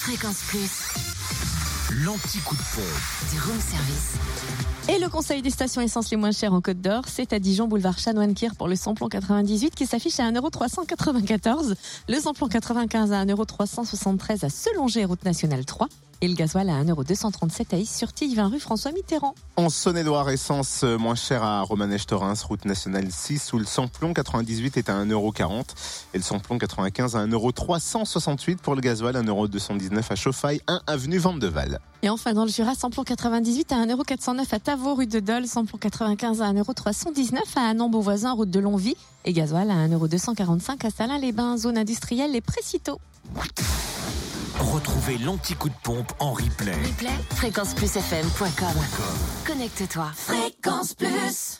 Fréquence Plus, L'anti-coup de pompe. du room service. Et le conseil des stations essence les moins chères en Côte d'Or, c'est à Dijon, boulevard Chanoine-Kir pour le samplon 98 qui s'affiche à 1,394€. Le samplon 95 à 1,373€ à Selongé, route nationale 3. Et le gasoil à 1,237€ à Is-sur-Tille, 20 rue François Mitterrand. En Saône-et-Loire, essence euh, moins chère à Romanèche-Torins, route nationale 6, où le samplon 98 est à 1,40€ et le samplon 95 à 1,368€ pour le gasoil, 1,219€ à Chauffaille, 1 avenue Vandeval. Et enfin, dans le Jura, samplon 98 à 1,409€ à Tavaux, rue de Dole, samplon 95 à 1,319€ à Annan, Beauvoisin, route de Longvie. Et gasoil à 1,245€ à Salins-les-Bains, zone industrielle, les Précitaux. Retrouvez l'anti-coup de pompe en replay. Replay, fréquenceplusfm.com. Connecte-toi. Fréquence Plus.